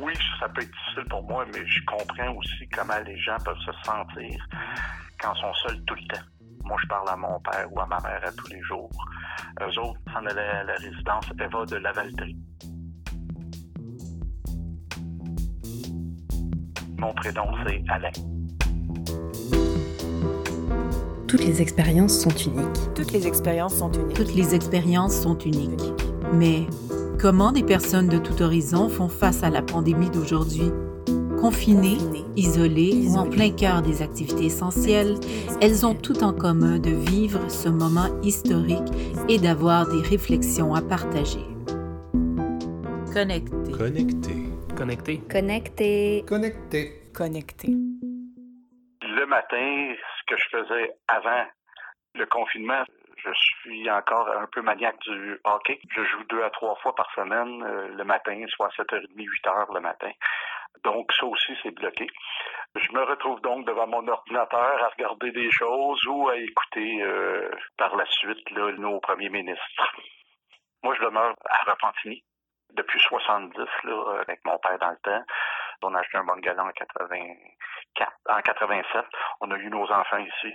oui, ça peut être difficile pour moi, mais je comprends aussi comment les gens peuvent se sentir quand ils sont seuls tout le temps. Moi, je parle à mon père ou à ma mère à tous les jours. Eux autres s'en allaient à la résidence Eva de Lavaltrie. Mon prénom, c'est Alain. Toutes les expériences sont uniques. Toutes les expériences sont uniques. Toutes les expériences sont uniques. Mais comment des personnes de tout horizon font face à la pandémie d'aujourd'hui? Confinées, isolées ou en plein cœur des activités essentielles, elles ont tout en commun de vivre ce moment historique et d'avoir des réflexions à partager. Connecté. Connecté. Connecté. Connecté. Connecté. Connecté. Le matin, ce que je faisais avant le confinement, je suis encore un peu maniaque du hockey. Je joue deux à trois fois par semaine euh, le matin, soit à 7h30, 8h le matin. Donc ça aussi, c'est bloqué. Je me retrouve donc devant mon ordinateur à regarder des choses ou à écouter euh, par la suite là, nos premiers ministres. Moi, je demeure à Repentigny depuis 70 là, avec mon père dans le temps. On a acheté un bungalow en 84, en 87. On a eu nos enfants ici.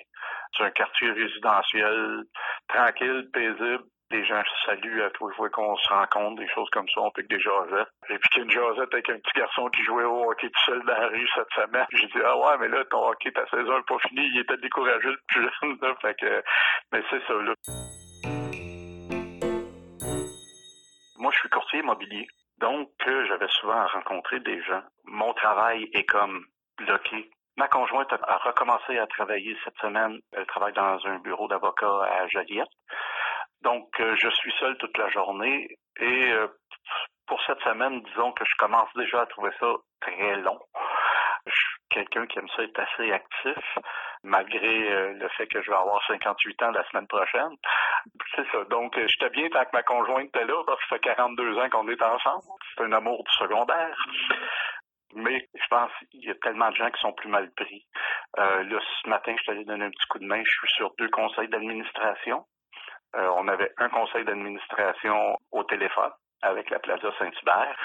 C'est un quartier résidentiel, tranquille, paisible. Les gens se saluent à tous les fois qu'on se rencontre, des choses comme ça, on pique des jasettes. J'ai piqué une jasette avec un petit garçon qui jouait au hockey tout seul dans la rue cette semaine. J'ai dit, ah ouais, mais là, ton hockey, ta saison n'est pas finie, il était découragé le plus jeune, là. Fait que, mais c'est ça, là. Moi, je suis courtier immobilier. Donc, euh, j'avais souvent à rencontrer des gens. Mon travail est comme bloqué. Ma conjointe a, recommencé à travailler cette semaine. Elle travaille dans un bureau d'avocat à Joliette. Donc, euh, je suis seul toute la journée. Et euh, pour cette semaine, disons que je commence déjà à trouver ça très long. Je suis quelqu'un qui aime ça être assez actif, malgré euh, le fait que je vais avoir 58 ans la semaine prochaine. C'est ça. Donc, j'étais bien tant que ma conjointe était là, parce que ça fait 42 ans qu'on est ensemble. C'est un amour du secondaire. Mais je pense qu'il y a tellement de gens qui sont plus mal pris. Euh, là, ce matin, je suis allé donner un petit coup de main. Je suis sur deux conseils d'administration. Euh, on avait un conseil d'administration au téléphone avec la Plaza Saint-Hubert.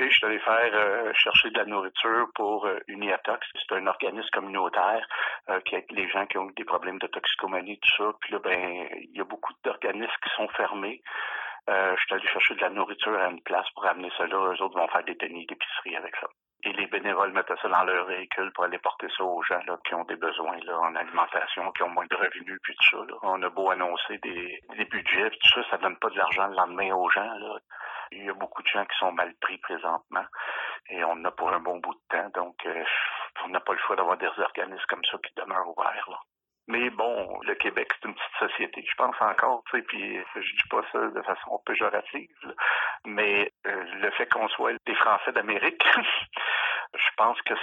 Et je suis allé faire euh, chercher de la nourriture pour euh, Uniatox. C'est un organisme communautaire euh, qui aide les gens qui ont eu des problèmes de toxicomanie, tout ça. Puis là, ben, il y a beaucoup d'organismes qui sont fermés. Euh, je suis allé chercher de la nourriture à une place pour amener là. Eux autres vont faire des tenues d'épicerie avec ça. Et les bénévoles mettaient ça dans leur véhicule pour aller porter ça aux gens là, qui ont des besoins là, en alimentation, qui ont moins de revenus, puis tout ça. Là. On a beau annoncer des, des budgets, puis tout ça, ça donne pas de l'argent le lendemain aux gens. Là. Il y a beaucoup de gens qui sont mal pris présentement et on en a pour un bon bout de temps. Donc, euh, on n'a pas le choix d'avoir des organismes comme ça qui demeurent ouverts. Là. Mais bon, le Québec, c'est une petite société, je pense encore, tu sais, puis je dis pas ça de façon péjorative, là. mais euh, le fait qu'on soit des Français d'Amérique, je pense que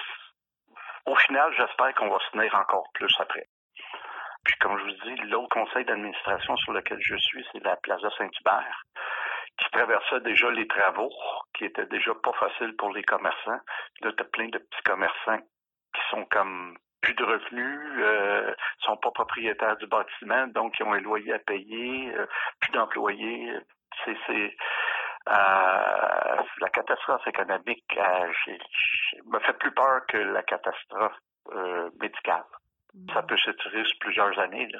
au final, j'espère qu'on va se tenir encore plus après. Puis comme je vous dis, l'autre conseil d'administration sur lequel je suis, c'est la Plaza Saint-Hubert qui traversait déjà les travaux, qui étaient déjà pas faciles pour les commerçants. Là, t'as plein de petits commerçants qui sont comme plus de revenus, euh, sont pas propriétaires du bâtiment, donc ils ont un loyer à payer, euh, plus d'employés. C'est euh, la catastrophe économique euh, me fait plus peur que la catastrophe euh, médicale. Ça peut s'étirer sur plusieurs années. Là.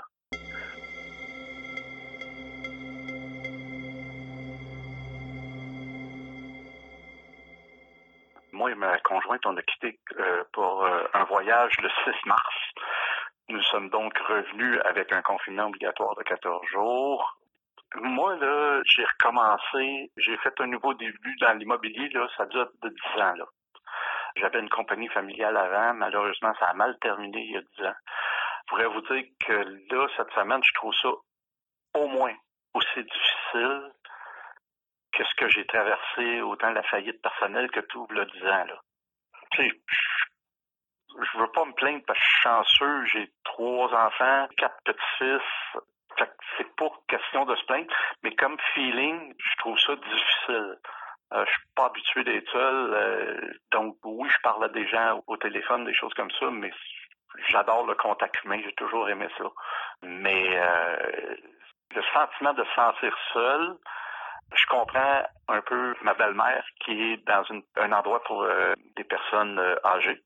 Moi et ma conjointe, on a quitté euh, pour euh, un voyage le 6 mars. Nous sommes donc revenus avec un confinement obligatoire de 14 jours. Moi, là, j'ai recommencé, j'ai fait un nouveau début dans l'immobilier, là, ça dure de 10 ans, là. J'avais une compagnie familiale avant, malheureusement, ça a mal terminé il y a 10 ans. Je pourrais vous dire que là, cette semaine, je trouve ça au moins aussi difficile que ce que j'ai traversé, autant la faillite personnelle que tout, le 10 ans, là. Tu sais, je- veux pas me plaindre parce que je suis chanceux, j'ai trois enfants, quatre petits-fils, c'est pas question de se plaindre, mais comme feeling, je trouve ça difficile. Euh, je suis pas habitué d'être seul, euh, donc oui, je parle à des gens au téléphone, des choses comme ça, mais j'adore le contact humain, j'ai toujours aimé ça. Mais euh, le sentiment de se sentir seul, Je comprends un peu ma belle-mère qui est dans un endroit pour euh, des personnes euh, âgées.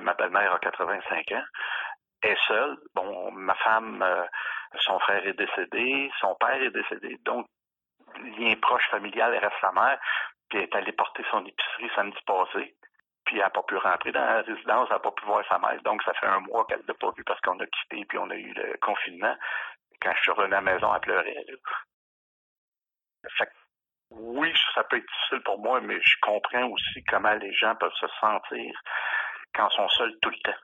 Ma belle-mère a 85 ans. Est seule. Bon, ma femme, son frère est décédé, son père est décédé. Donc, lien proche familial, reste sa mère. Puis elle est allée porter son épicerie samedi passé. Puis elle n'a pas pu rentrer dans la résidence, elle n'a pas pu voir sa mère. Donc, ça fait un mois qu'elle ne l'a pas vu parce qu'on a quitté, puis on a eu le confinement. Quand je suis revenu à la maison, elle pleurait. Fait oui, ça peut être difficile pour moi, mais je comprends aussi comment les gens peuvent se sentir quand ils sont seuls tout le temps.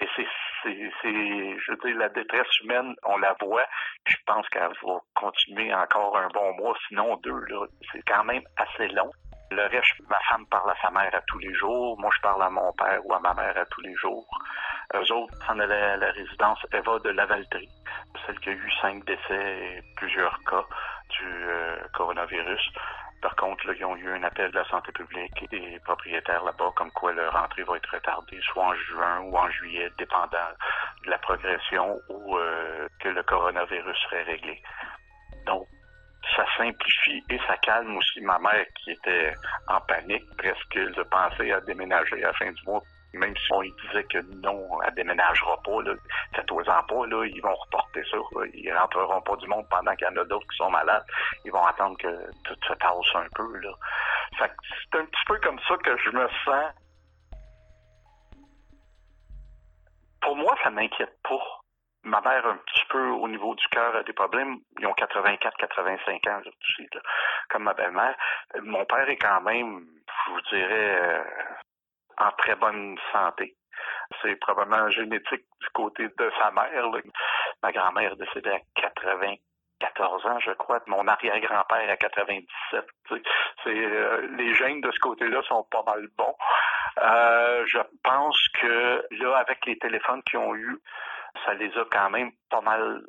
Et c'est, c'est, je veux dire, la détresse humaine, on la voit, je pense qu'elle va continuer encore un bon mois, sinon deux. C'est quand même assez long. Le reste, ma femme parle à sa mère à tous les jours. Moi, je parle à mon père ou à ma mère à tous les jours. Eux autres s'en allaient à la résidence Eva de Lavaltrie, celle qui a eu cinq décès et plusieurs cas du euh, coronavirus. Par contre, là, ils ont eu un appel de la santé publique et des propriétaires là-bas, comme quoi leur entrée va être retardée, soit en juin ou en juillet, dépendant de la progression ou euh, que le coronavirus serait réglé. Donc, ça simplifie et ça calme aussi ma mère qui était en panique presque de penser à déménager à la fin du mois. Même si on lui disait que non, elle déménagera pas, là, faites-en pas, là, ils vont reporter ça. Ils rentreront pas du monde pendant qu'il y en a d'autres qui sont malades. Ils vont attendre que tout se tasse un peu. Là. Fait c'est un petit peu comme ça que je me sens. Pour moi, ça m'inquiète pas ma mère, un petit peu au niveau du cœur, a des problèmes. Ils ont 84, 85 ans, tout de suite, comme ma belle-mère. Mon père est quand même, je vous dirais, euh, en très bonne santé. C'est probablement génétique du côté de sa mère. Ma grand-mère est décédée à 94 ans, je crois. Mon arrière-grand-père à 97. C'est euh, les gènes de ce côté-là sont pas mal bons. Euh, je pense que là, avec les téléphones qu'ils ont eu, ça les a quand même pas mal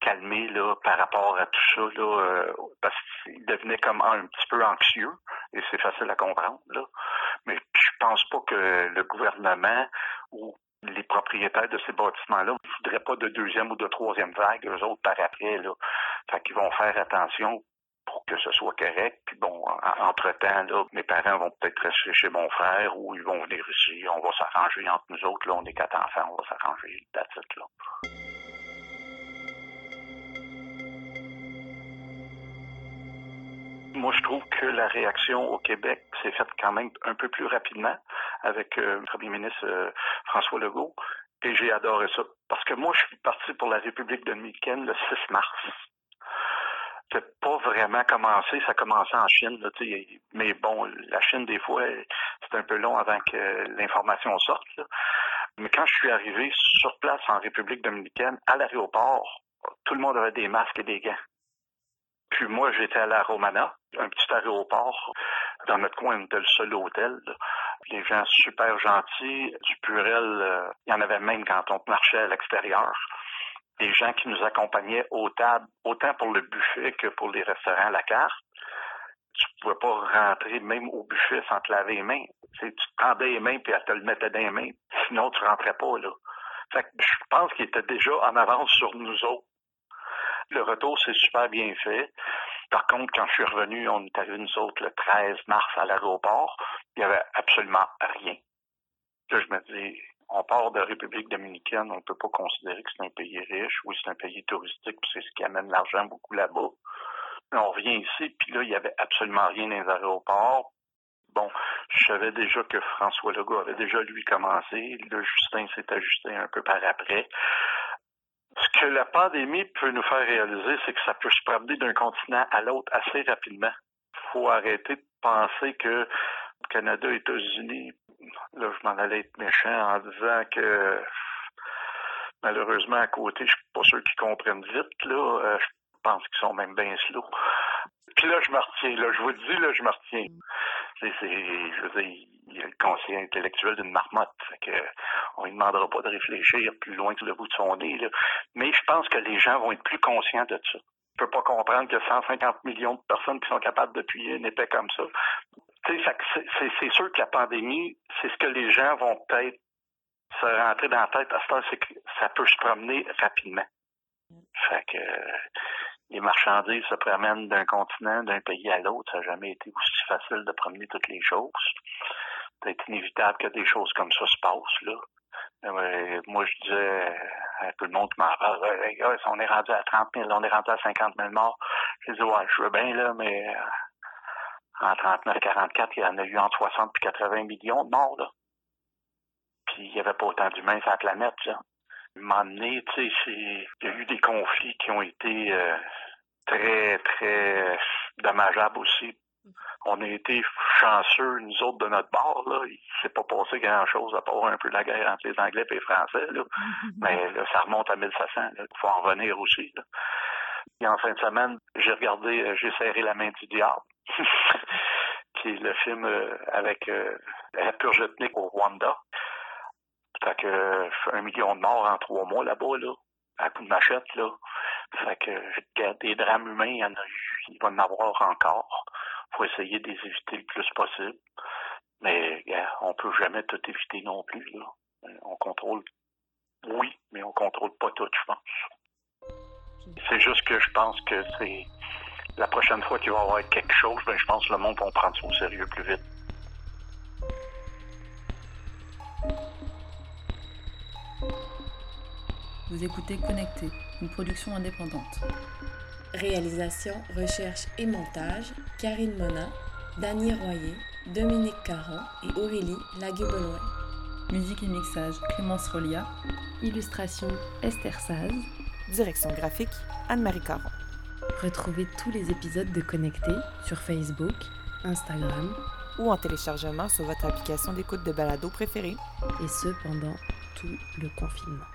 calmés là, par rapport à tout ça, là, euh, parce qu'ils devenaient comme un, petit peu anxieux, et c'est facile à comprendre. Là. Mais je pense pas que le gouvernement ou les propriétaires de ces bâtiments-là ne voudraient pas de deuxième ou de troisième vague, eux autres, par après. Là. Fait qu'ils vont faire attention pour que ce soit correct. Puis bon, entre-temps, là, mes parents vont peut-être rester chez mon frère ou ils vont venir ici. On va s'arranger entre nous autres. Là, on est quatre enfants, on va s'arranger. That's là. Moi, je trouve que la réaction au Québec s'est faite quand même un peu plus rapidement avec euh, le premier ministre euh, François Legault. Et j'ai adoré ça. Parce que moi, je suis parti pour la République dominicaine le 6 mars c'est pas vraiment commencé. Ça a commencé en Chine, là, mais bon, la Chine, des fois, c'est un peu long avant que l'information sorte. Mais quand je suis arrivé sur place en République dominicaine, à l'aéroport, tout le monde avait des masques et des gants. Puis moi, j'étais à la Romana, un petit aéroport. Dans notre coin, on était le seul hôtel. Les gens super gentils, du purel, euh, il y en avait même quand on marchait à l'extérieur des gens qui nous accompagnaient aux tables, autant pour le buffet que pour les restaurants à la carte. Tu pouvais pas rentrer même au buffet sans te laver les mains. Tu, te tendais les mains puis elle te le mettait dans les mains. Sinon, tu rentrais pas, là. Fait que je pense qu'il était déjà en avance sur nous autres. Le retour s'est super bien fait. Par contre, quand je suis revenu, on est arrivé nous autres le 13 mars à l'aéroport. Il y avait absolument rien. Là, je me dis, on part de République dominicaine, on ne peut pas considérer que c'est un pays riche. Oui, c'est un pays touristique, puis c'est ce qui amène l'argent beaucoup là-bas. On revient ici, puis là, il n'y avait absolument rien dans les aéroports. Bon, je savais déjà que François Legault avait déjà, lui, commencé. Le Justin s'est ajusté un peu par après. Ce que la pandémie peut nous faire réaliser, c'est que ça peut se promener d'un continent à l'autre assez rapidement. Il faut arrêter de penser que Canada, États-Unis, là, je m'en allais être méchant en disant que malheureusement, à côté, je suis pas sûr qu'ils comprennent vite, là. Euh, je pense qu'ils sont même bien slow. Puis là, je me retiens, là, je vous le dis, là, je me retiens. C'est, je veux dire, il a le conseil intellectuel d'une marmotte. Fait que, on ne demandera pas de réfléchir plus loin que le bout de son nez, là. Mais je pense que les gens vont être plus conscients de ça. Je peux pas comprendre que 150 millions de personnes qui sont capables de plier une épée comme ça c'est sûr que la pandémie, c'est ce que les gens vont peut-être se rentrer dans la tête à ce c'est que ça peut se promener rapidement. Fait que les marchandises se promènent d'un continent, d'un pays à l'autre. Ça n'a jamais été aussi facile de promener toutes les choses. C'est inévitable que des choses comme ça se passent, là. Euh, moi, je disais à tout le monde qui m'en parle, les on est rendu à 30 000, on est rendu à 50 000 morts. J'ai dit, ouais, je veux bien, là, mais euh, en 39-44, il y en a eu entre 60 et 80 millions de morts, là. Puis il n'y avait pas autant d'humains sur la planète, là. Donné, tu sais, il y a eu des conflits qui ont été euh, très, très dommageables aussi on a été chanceux, nous autres, de notre bord. Là. Il s'est pas passé grand-chose à part un peu la guerre entre les Anglais et les Français. Là. Mais là, ça remonte à 1700. Il faut en revenir aussi. Là. Et en fin de semaine, j'ai regardé euh, J'ai serré la main du diable, qui est le film euh, avec euh, la purge ethnique au Rwanda. Fait que un million de morts en trois mois là-bas, là, à coup de machette, là. Fait que des drames humains, il y en a eu, il va en avoir encore faut essayer de les éviter le plus possible. Mais on peut jamais tout éviter non plus. Là. Euh, on contrôle, oui, mais on contrôle pas tout, je pense. C'est juste que je pense que c'est la prochaine fois qu'il va y avoir quelque chose, ben, je pense que le monde va prendre ça au sérieux plus vite. Vous écoutez Connecté, une production indépendante. Réalisation, recherche et montage, Karine Mona, Dany Royer, Dominique Caron et Aurélie Laguebeloin. Musique et mixage, Clémence Rolia. Illustration, Esther Saz. Direction graphique, Anne-Marie Caron. Retrouvez tous les épisodes de Connecté sur Facebook, Instagram ou en téléchargement sur votre application d'écoute de balado préférée. Et ce pendant tout le confinement.